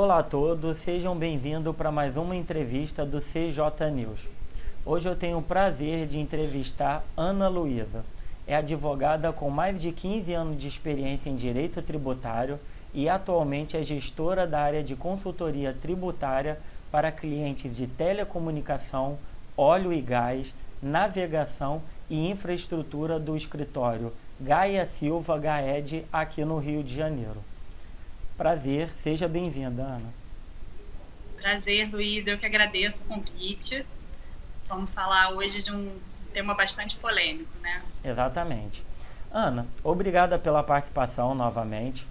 Olá a todos, sejam bem-vindos para mais uma entrevista do CJ News. Hoje eu tenho o prazer de entrevistar Ana Luísa. É advogada com mais de 15 anos de experiência em direito tributário e atualmente é gestora da área de consultoria tributária para clientes de telecomunicação, óleo e gás, navegação e infraestrutura do escritório Gaia Silva Gaed aqui no Rio de Janeiro. Prazer, seja bem-vinda, Ana. Prazer, Luiz, eu que agradeço o convite. Vamos falar hoje de um tema bastante polêmico, né? Exatamente. Ana, obrigada pela participação novamente.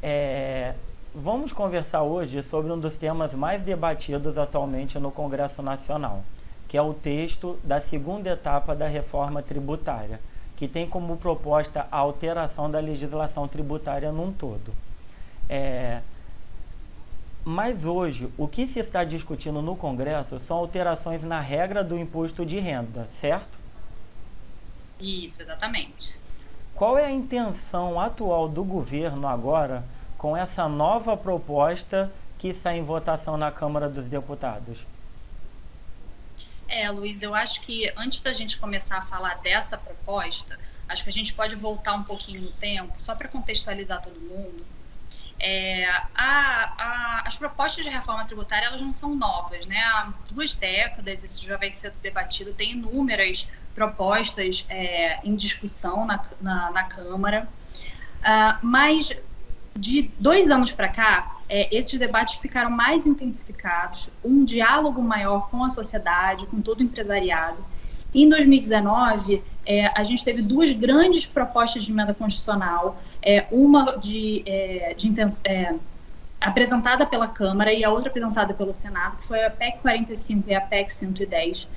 É, vamos conversar hoje sobre um dos temas mais debatidos atualmente no Congresso Nacional, que é o texto da segunda etapa da reforma tributária, que tem como proposta a alteração da legislação tributária num todo. É, mas hoje, o que se está discutindo no Congresso são alterações na regra do imposto de renda, certo? Isso, exatamente. Qual é a intenção atual do governo agora com essa nova proposta que está em votação na Câmara dos Deputados? É, Luiz, eu acho que antes da gente começar a falar dessa proposta, acho que a gente pode voltar um pouquinho no tempo, só para contextualizar todo mundo. É, a, a, as propostas de reforma tributária elas não são novas, né? Há duas décadas isso já vem sendo debatido, tem inúmeras propostas é, em discussão na, na, na Câmara, uh, mas de dois anos para cá, é, esses debates ficaram mais intensificados, um diálogo maior com a sociedade, com todo o empresariado. Em 2019, é, a gente teve duas grandes propostas de emenda constitucional, é, uma de, é, de é, apresentada pela Câmara e a outra apresentada pelo Senado, que foi a PEC 45 e a PEC 110,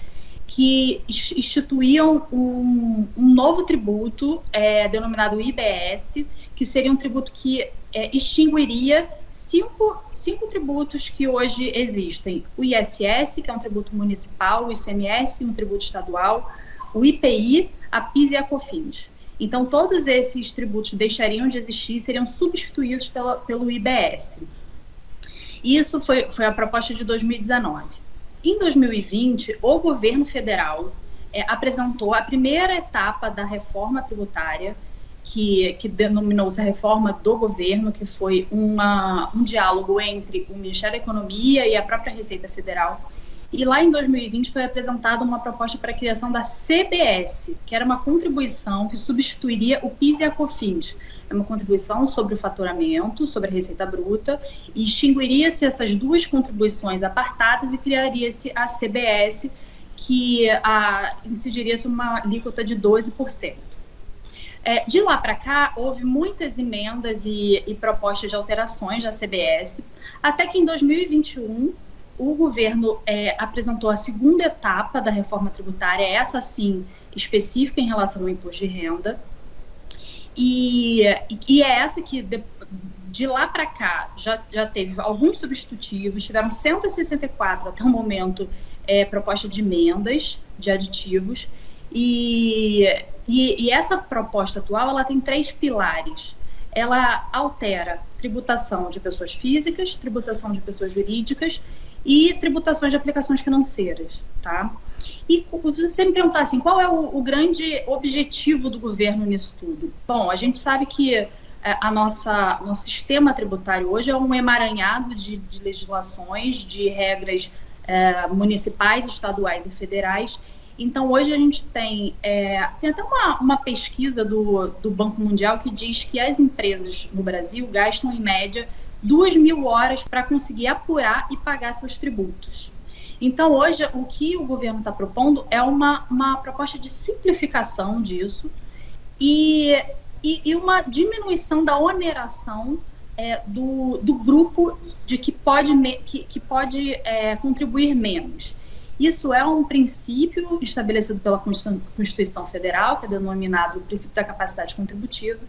que instituíam um, um novo tributo é, denominado IBS, que seria um tributo que é, extinguiria cinco, cinco tributos que hoje existem: o ISS, que é um tributo municipal, o ICMS, um tributo estadual, o IPI, a PIS e a COFINS. Então, todos esses tributos deixariam de existir seriam substituídos pela, pelo IBS. Isso foi, foi a proposta de 2019. Em 2020, o governo federal é, apresentou a primeira etapa da reforma tributária, que, que denominou-se a reforma do governo, que foi uma, um diálogo entre o Ministério da Economia e a própria Receita Federal. E lá em 2020 foi apresentada uma proposta para a criação da CBS, que era uma contribuição que substituiria o PIS e a COFINS. É uma contribuição sobre o faturamento, sobre a receita bruta, e extinguiria-se essas duas contribuições apartadas e criaria-se a CBS, que a, incidiria-se uma alíquota de 12%. É, de lá para cá, houve muitas emendas e, e, propostas de alterações da CBS, até que em 2021 o governo é, apresentou a segunda etapa da reforma tributária, essa sim específica em relação ao imposto de renda, e, e é essa que de, de lá para cá já, já teve alguns substitutivos, tiveram 164 até o momento é, proposta de emendas de aditivos, e e, e essa proposta atual ela tem três pilares. Ela altera tributação de pessoas físicas, tributação de pessoas jurídicas e tributações de aplicações financeiras, tá? E se você me perguntar assim, qual é o, o, grande objetivo do governo nisso tudo? Bom, a gente sabe que é, a nossa nosso sistema tributário hoje é um emaranhado de, de legislações, de regras é, municipais, estaduais e federais então, hoje a gente tem, é, tem até uma, uma pesquisa do, do Banco Mundial que diz que as empresas no Brasil gastam, em média, duas mil horas para conseguir apurar e pagar seus tributos. Então, hoje, o que o governo está propondo é uma, uma proposta de simplificação disso e, e, e uma diminuição da oneração é, do, do grupo de que pode, que, que pode é, contribuir menos. Isso é um princípio estabelecido pela Constituição Federal, que é denominado o princípio da capacidade contributiva,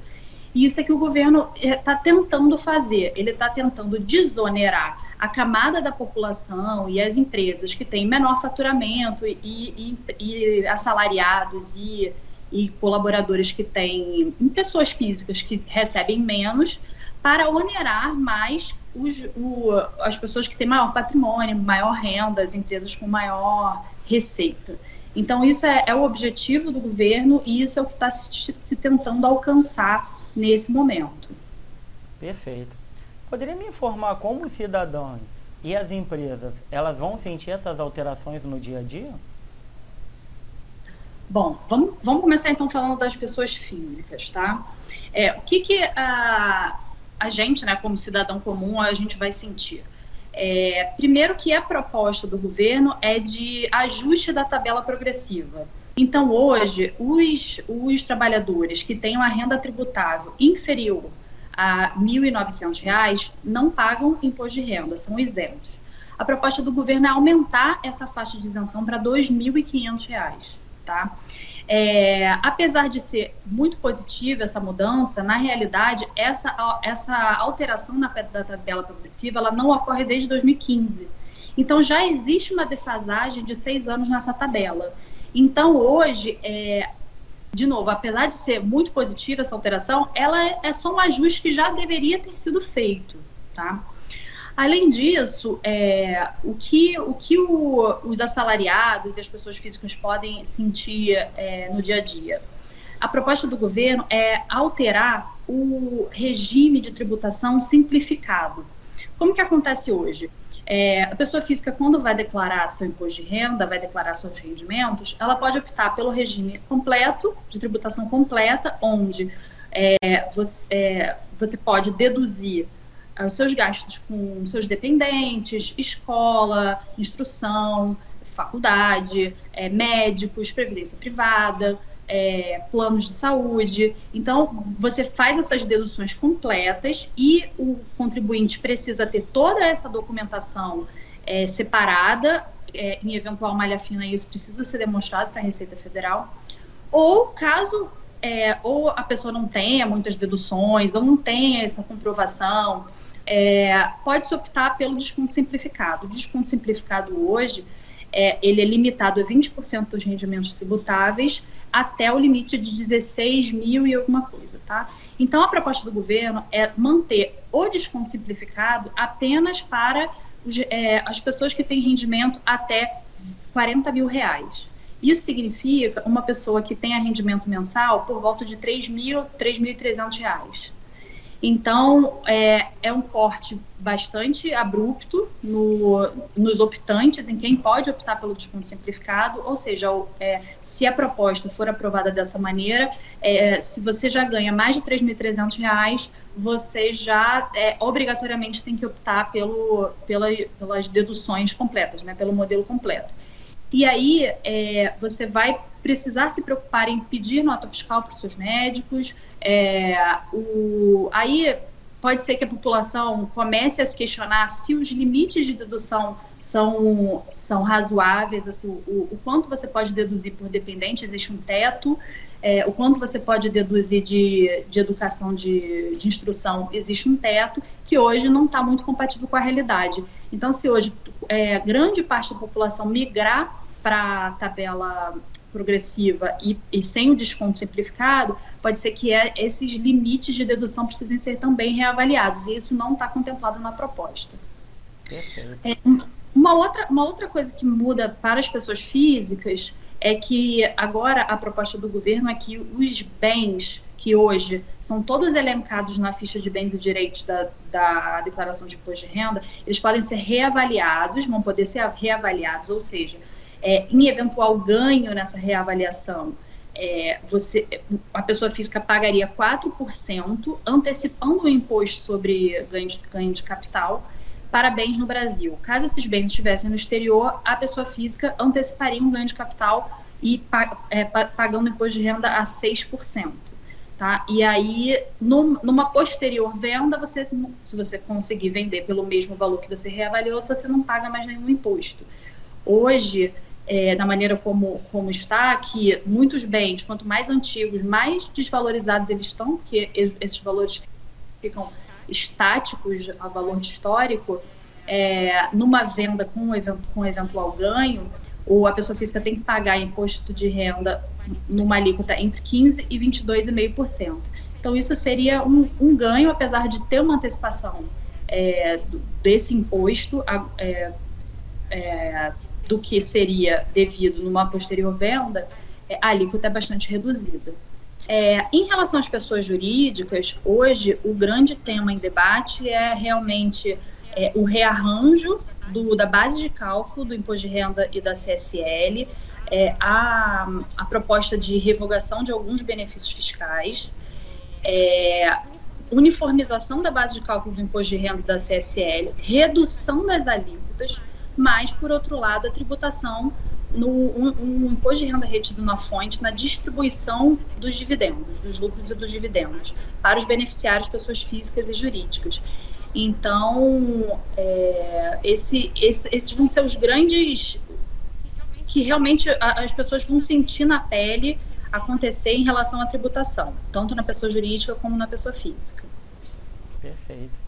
e isso é que o governo está eh, tentando fazer. Ele está tentando desonerar a camada da população e as empresas que têm menor faturamento e, e, e assalariados e, e, colaboradores que têm pessoas físicas que recebem menos para onerar mais os, o, as pessoas que têm maior patrimônio, maior renda, as empresas com maior receita. Então, isso é, é o objetivo do governo e isso é o que está se, se tentando alcançar nesse momento. Perfeito. Poderia me informar como os cidadãos e as empresas elas vão sentir essas alterações no dia a dia? Bom, vamos, vamos começar então falando das pessoas físicas, tá? É, o que, que a, a gente, né, como cidadão comum, a gente vai sentir? É, primeiro que a proposta do governo é de ajuste da tabela progressiva. Então, hoje, os, os trabalhadores que têm uma renda tributável inferior a R$ 1.900 não pagam imposto de renda, são isentos. A proposta do governo é aumentar essa faixa de isenção para R$ 2.500, tá? É, apesar de ser muito positiva essa mudança, na realidade, essa, essa alteração na, da tabela progressiva ela não ocorre desde 2015. Então, já existe uma defasagem de seis anos nessa tabela. Então, hoje, é, de novo, apesar de ser muito positiva essa alteração, ela é, só um ajuste que já deveria ter sido feito, tá? Além disso, é, o que, o que o, os assalariados e as pessoas físicas podem sentir é, no dia a dia? A proposta do governo é alterar o regime de tributação simplificado. Como que acontece hoje? É, a pessoa física, quando vai declarar seu imposto de renda, vai declarar seus rendimentos, ela pode optar pelo regime completo, de tributação completa, onde é, você, é, você pode deduzir os seus gastos com seus dependentes, escola, instrução, faculdade, é, médicos, previdência privada, é, planos de saúde. Então, você faz essas deduções completas e o contribuinte precisa ter toda essa documentação é, separada. Em eventual malha fina, isso precisa ser demonstrado para a Receita Federal. Ou caso é, ou a pessoa não tenha muitas deduções, ou não tenha essa comprovação, é, pode-se optar pelo desconto simplificado. O desconto simplificado hoje, é, ele é limitado a 20% dos rendimentos tributáveis até o limite de 16 mil e alguma coisa, tá? Então, a proposta do governo é manter o desconto simplificado apenas para os, é, as pessoas que têm rendimento até 40 mil reais. Isso significa uma pessoa que tenha rendimento mensal por volta de 3 mil, 3.300 reais. Então, é, é um corte bastante abrupto no, nos optantes, em quem pode optar pelo desconto simplificado, ou seja, é, se a proposta for aprovada dessa maneira, é, se você já ganha mais de R$ 3.300, você já é, obrigatoriamente tem que optar pelo, pela, pelas deduções completas, né, pelo modelo completo. E aí é, você vai precisar se preocupar em pedir nota fiscal para os seus médicos. É, o, aí pode ser que a população comece a se questionar se os limites de dedução são, são razoáveis, assim, o, o quanto você pode deduzir por dependente, existe um teto, é, o quanto você pode deduzir de, de educação, de, de instrução, existe um teto, que hoje não está muito compatível com a realidade. Então, se hoje é, grande parte da população migrar para a tabela progressiva e, e, sem o desconto simplificado, pode ser que é, esses limites de dedução precisem ser também reavaliados, e isso não está contemplado na proposta. É, uma, outra, uma outra coisa que muda para as pessoas físicas é que agora a proposta do governo é que os bens que hoje são todos elencados na ficha de bens e direitos da, da declaração de imposto de renda, eles podem ser reavaliados, vão poder ser reavaliados, ou seja, é, em eventual ganho nessa reavaliação, é, você, a pessoa física pagaria 4%, antecipando o imposto sobre ganho de, ganho de capital para bens no Brasil. Caso esses bens estivessem no exterior, a pessoa física anteciparia um ganho de capital e é, pagando imposto de renda a 6%. Tá? E aí, num, numa posterior venda, você, se você conseguir vender pelo mesmo valor que você reavaliou, você não paga mais nenhum imposto. Hoje, é, da maneira como, como está, que muitos bens, quanto mais antigos, mais desvalorizados eles estão, porque esses valores ficam estáticos a valor histórico, é, numa venda com, com eventual ganho, ou a pessoa física tem que pagar imposto de renda numa alíquota entre 15% e 22,5%. Então, isso seria um, um ganho, apesar de ter uma antecipação é, desse imposto é, é, do que seria devido numa posterior venda, é, a alíquota é bastante reduzida. É, em relação às pessoas jurídicas, hoje o grande tema em debate é realmente é, o rearranjo do, da base de cálculo do imposto de renda e da CSL, é, a, a proposta de revogação de alguns benefícios fiscais, é, uniformização da base de cálculo do imposto de renda da CSL, redução das alíquotas, mas, por outro lado, a tributação no um, um, imposto de renda retido na fonte na distribuição dos dividendos, dos lucros e dos dividendos, para os beneficiários, pessoas físicas e jurídicas. Então, é, esse, esse, esses vão ser os grandes que realmente as pessoas vão sentir na pele acontecer em relação à tributação, tanto na pessoa jurídica como na pessoa física. Perfeito.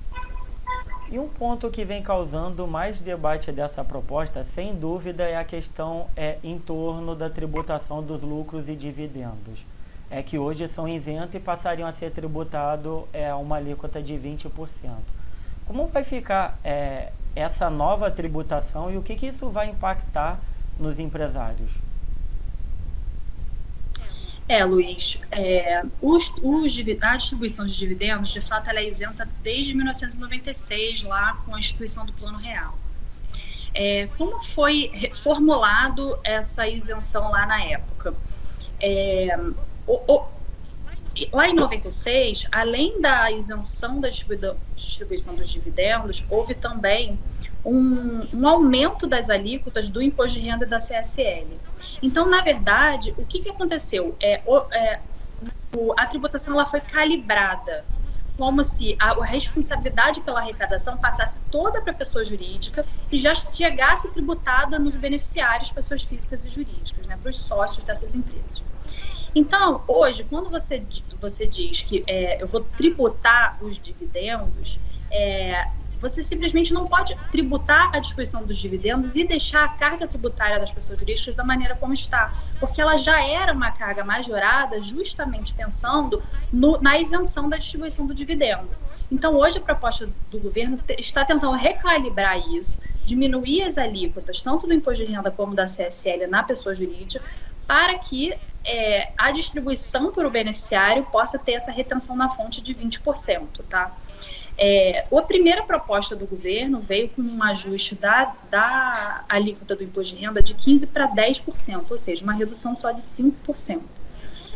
E um ponto que vem causando mais debate dessa proposta, sem dúvida, é a questão é, em torno da tributação dos lucros e dividendos. É que hoje são isentos e passariam a ser tributados é, uma alíquota de 20%. Como vai ficar é, essa nova tributação e o que, que isso vai impactar nos empresários? É, Luiz, é, os, os, a distribuição de dividendos, de fato, ela é isenta desde 1996, lá com a instituição do Plano Real. É, como foi formulado essa isenção lá na época? É, o, o, lá em 96, além da isenção da distribuição dos dividendos, houve também um, um, aumento das alíquotas do imposto de renda da CSL. Então, na verdade, o que, que aconteceu? É, o, é, o, a tributação ela foi calibrada como se a, a responsabilidade pela arrecadação passasse toda para a pessoa jurídica e já chegasse tributada nos beneficiários, pessoas físicas e jurídicas, né, para os sócios dessas empresas. Então, hoje, quando você, você diz que é, eu vou tributar os dividendos, é, você simplesmente não pode tributar a distribuição dos dividendos e deixar a carga tributária das pessoas jurídicas da maneira como está, porque ela já era uma carga majorada justamente pensando no, na isenção da distribuição do dividendo. Então, hoje a proposta do governo está tentando recalibrar isso, diminuir as alíquotas, tanto do imposto de renda como da CSL na pessoa jurídica, para que é, a distribuição para o beneficiário possa ter essa retenção na fonte de 20%, tá? É, a primeira proposta do governo veio com um ajuste da, da alíquota do imposto de renda de 15% para 10%, ou seja, uma redução só de 5%.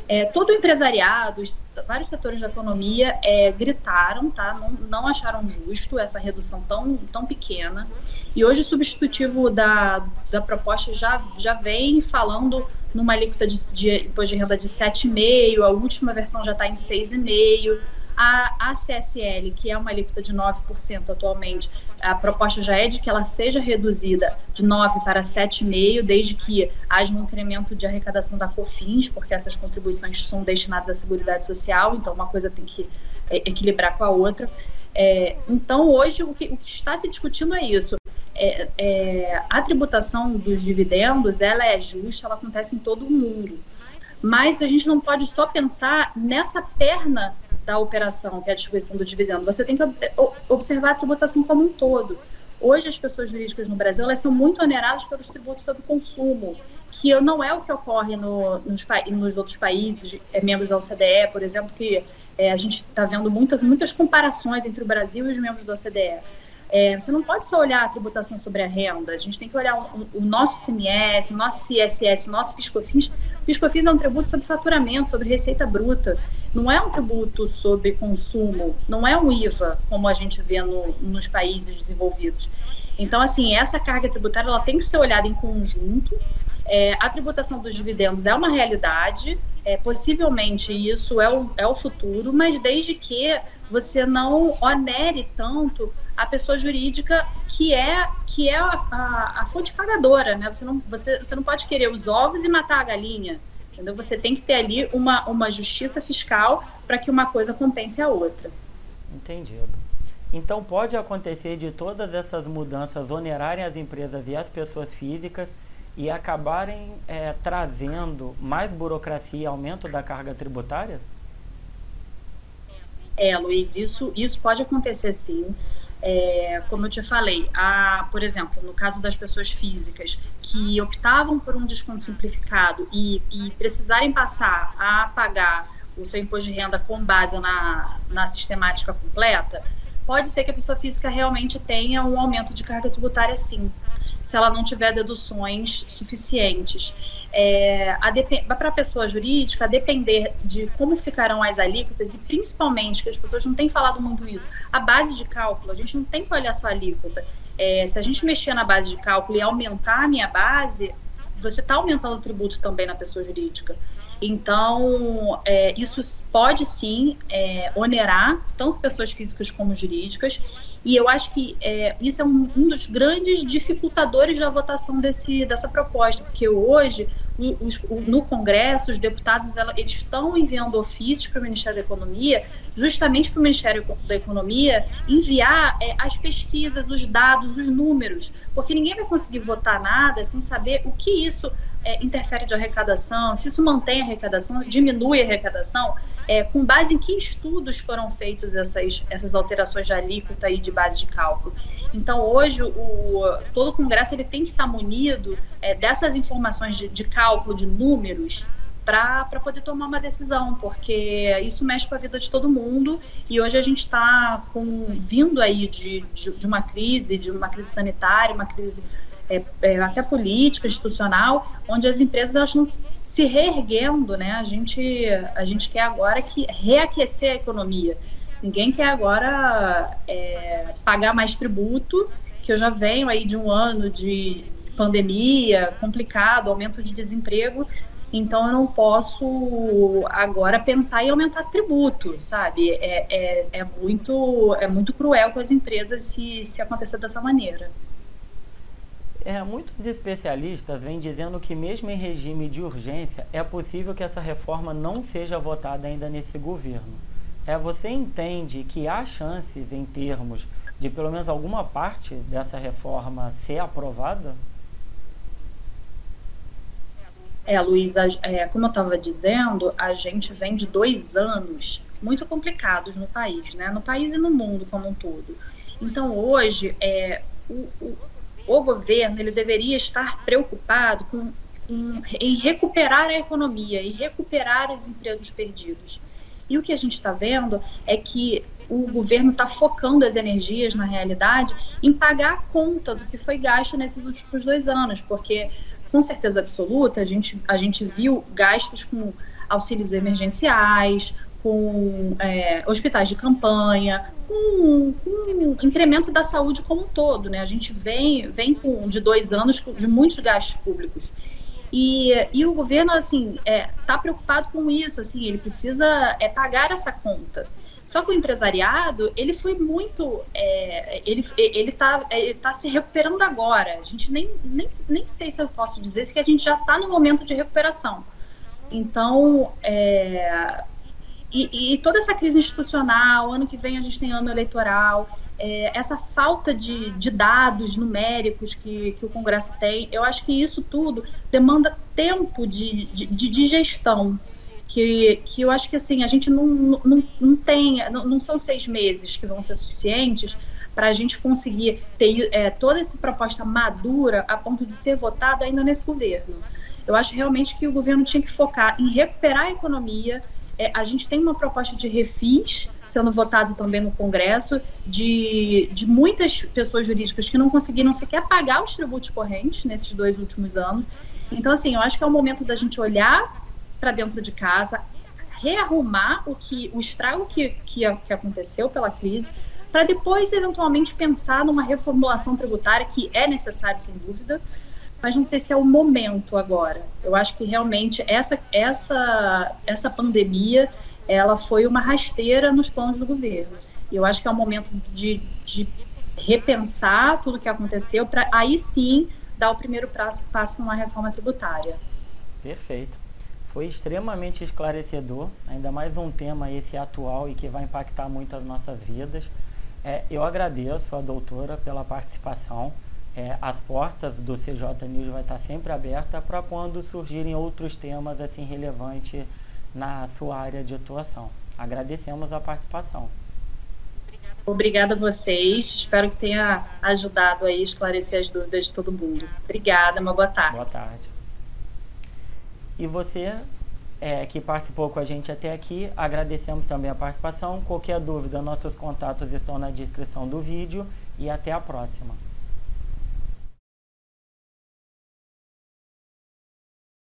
É, todo o empresariado, vários setores da economia é, gritaram, tá? Não, não, acharam justo essa redução tão, tão pequena. E hoje o substitutivo da, da proposta já, já vem falando numa alíquota de, de imposto de renda de 7,5%, a última versão já está em 6,5%. A, a CSL, que é uma alíquota de 9% atualmente, a proposta já é de que ela seja reduzida de 9% para 7,5%, desde que haja um incremento de arrecadação da COFINS, porque essas contribuições são destinadas à Seguridade Social, então uma coisa tem que é, equilibrar com a outra. É, então, hoje, o que, o que, está se discutindo é isso. É, é, a tributação dos dividendos, ela é justa, ela acontece em todo o mundo. Mas a gente não pode só pensar nessa perna da operação, que é a distribuição do dividendo. Você tem que observar a tributação como um todo. Hoje, as pessoas jurídicas no Brasil elas são muito oneradas pelos tributos sobre consumo, que não é o que ocorre no, nos, nos, outros países, é, membros da OCDE, por exemplo, que é, a gente está vendo muitas, muitas comparações entre o Brasil e os membros da OCDE. É, você não pode só olhar a tributação sobre a renda, a gente tem que olhar o, o nosso CMS, o nosso CSS, o nosso PiscoFins. O PiscoFins é um tributo sobre faturamento, sobre receita bruta. Não é um tributo sobre consumo, não é um IVA, como a gente vê no, nos países desenvolvidos. Então, assim, essa carga tributária ela tem que ser olhada em conjunto. É, a tributação dos dividendos é uma realidade, é, possivelmente isso é o, é o futuro, mas desde que você não onere tanto a pessoa jurídica que é que é a, a, a, fonte pagadora, né? Você não, você, você não pode querer os ovos e matar a galinha, entendeu? Você tem que ter ali uma, uma justiça fiscal para que uma coisa compense a outra. Entendido. Então pode acontecer de todas essas mudanças onerarem as empresas e as pessoas físicas e acabarem é, trazendo mais burocracia e aumento da carga tributária? É, Luiz, isso, isso pode acontecer sim. É, como eu te falei, a, por exemplo, no caso das pessoas físicas que optavam por um desconto simplificado e, e precisarem passar a pagar o seu imposto de renda com base na, na sistemática completa, pode ser que a pessoa física realmente tenha um aumento de carga tributária sim se ela não tiver deduções suficientes. É, Para a pessoa jurídica, a depender de como ficarão as alíquotas, e principalmente, que as pessoas não têm falado muito isso, a base de cálculo, a gente não tem que olhar só a alíquota. É, se a gente mexer na base de cálculo e aumentar a minha base, você está aumentando o tributo também na pessoa jurídica. Então, é, isso pode sim é, onerar tanto pessoas físicas como jurídicas, e eu acho que é, isso é um, um, dos grandes dificultadores da votação desse, dessa proposta, porque hoje, os, no Congresso, os deputados ela, eles estão enviando ofícios para o Ministério da Economia, justamente para o Ministério da Economia enviar é, as pesquisas, os dados, os números, porque ninguém vai conseguir votar nada sem saber o que isso é, interfere de arrecadação, se isso mantém a arrecadação, diminui a arrecadação, é, com base em que estudos foram feitas essas, essas alterações de alíquota e de base de cálculo. Então, hoje, o, todo o Congresso ele tem que estar munido é, dessas informações de, de cálculo, de números, para poder tomar uma decisão, porque isso mexe com a vida de todo mundo e hoje a gente está vindo aí de, de, de, uma crise, de uma crise sanitária, uma crise é, é, até política, institucional, onde as empresas elas estão se reerguendo, né? A gente, a gente quer agora que reaquecer a economia. Ninguém quer agora é, pagar mais tributo, que eu já venho aí de um ano de pandemia complicado, aumento de desemprego, então eu não posso agora pensar em aumentar tributo, sabe? É, é, é, muito, é muito cruel com as empresas se, se acontecer dessa maneira. É, muitos especialistas vêm dizendo que, mesmo em regime de urgência, é possível que essa reforma não seja votada ainda nesse governo. É, você entende que há chances, em termos de pelo menos alguma parte dessa reforma ser aprovada? É, Luísa, é, como eu estava dizendo, a gente vem de dois anos muito complicados no país, né? No país e no mundo como um todo. Então, hoje, é, o, o o governo ele deveria estar preocupado com, em, em recuperar a economia e recuperar os empregos perdidos. E o que a gente está vendo é que o governo está focando as energias, na realidade, em pagar a conta do que foi gasto nesses últimos dois anos, porque, com certeza absoluta, a gente, a gente viu gastos com auxílios emergenciais, com é, hospitais de campanha, com, com incremento da saúde como um todo. Né? A gente vem, vem com, de dois anos de muitos gastos públicos. E, e o governo assim está é, tá preocupado com isso, assim, ele precisa é, pagar essa conta. Só que o empresariado, ele foi muito. É, ele ele está ele tá se recuperando agora. A gente nem, nem, nem sei se eu posso dizer que a gente já está no momento de recuperação. Então, é, e, e, toda essa crise institucional, ano que vem a gente tem ano eleitoral, é, essa falta de, de, dados numéricos que, que o Congresso tem, eu acho que isso tudo demanda tempo de, de, de gestão. Que, que eu acho que assim, a gente não, não, não tem, não, não são seis meses que vão ser suficientes para a gente conseguir ter é, toda essa proposta madura a ponto de ser votada ainda nesse governo. Eu acho realmente que o governo tinha que focar em recuperar a economia, é, a gente tem uma proposta de refis sendo votado também no Congresso, de, de muitas pessoas jurídicas que não conseguiram sequer pagar os tributos correntes nesses dois últimos anos. Então, assim, eu acho que é o momento da gente olhar para dentro de casa, rearrumar o que o estrago que, que, que aconteceu pela crise, para depois, eventualmente, pensar numa reformulação tributária, que é necessário, sem dúvida, mas não sei se é o momento agora. Eu acho que realmente essa, essa, essa pandemia ela foi uma rasteira nos planos do governo. E eu acho que é o momento de, de repensar tudo o que aconteceu para aí sim dar o primeiro passo, para uma reforma tributária. Perfeito. Foi extremamente esclarecedor, ainda mais um tema esse atual e que vai impactar muito as nossas vidas. É, eu agradeço a doutora pela participação é, as portas do CJ News vai estar sempre aberta para quando surgirem outros temas assim relevantes na sua área de atuação. Agradecemos a participação. Obrigada a vocês. Espero que tenha ajudado aí a esclarecer as dúvidas de todo mundo. Obrigada, uma boa tarde. Boa tarde. E você é, que participou com a gente até aqui, agradecemos também a participação. Qualquer dúvida, nossos contatos estão na descrição do vídeo e até a próxima.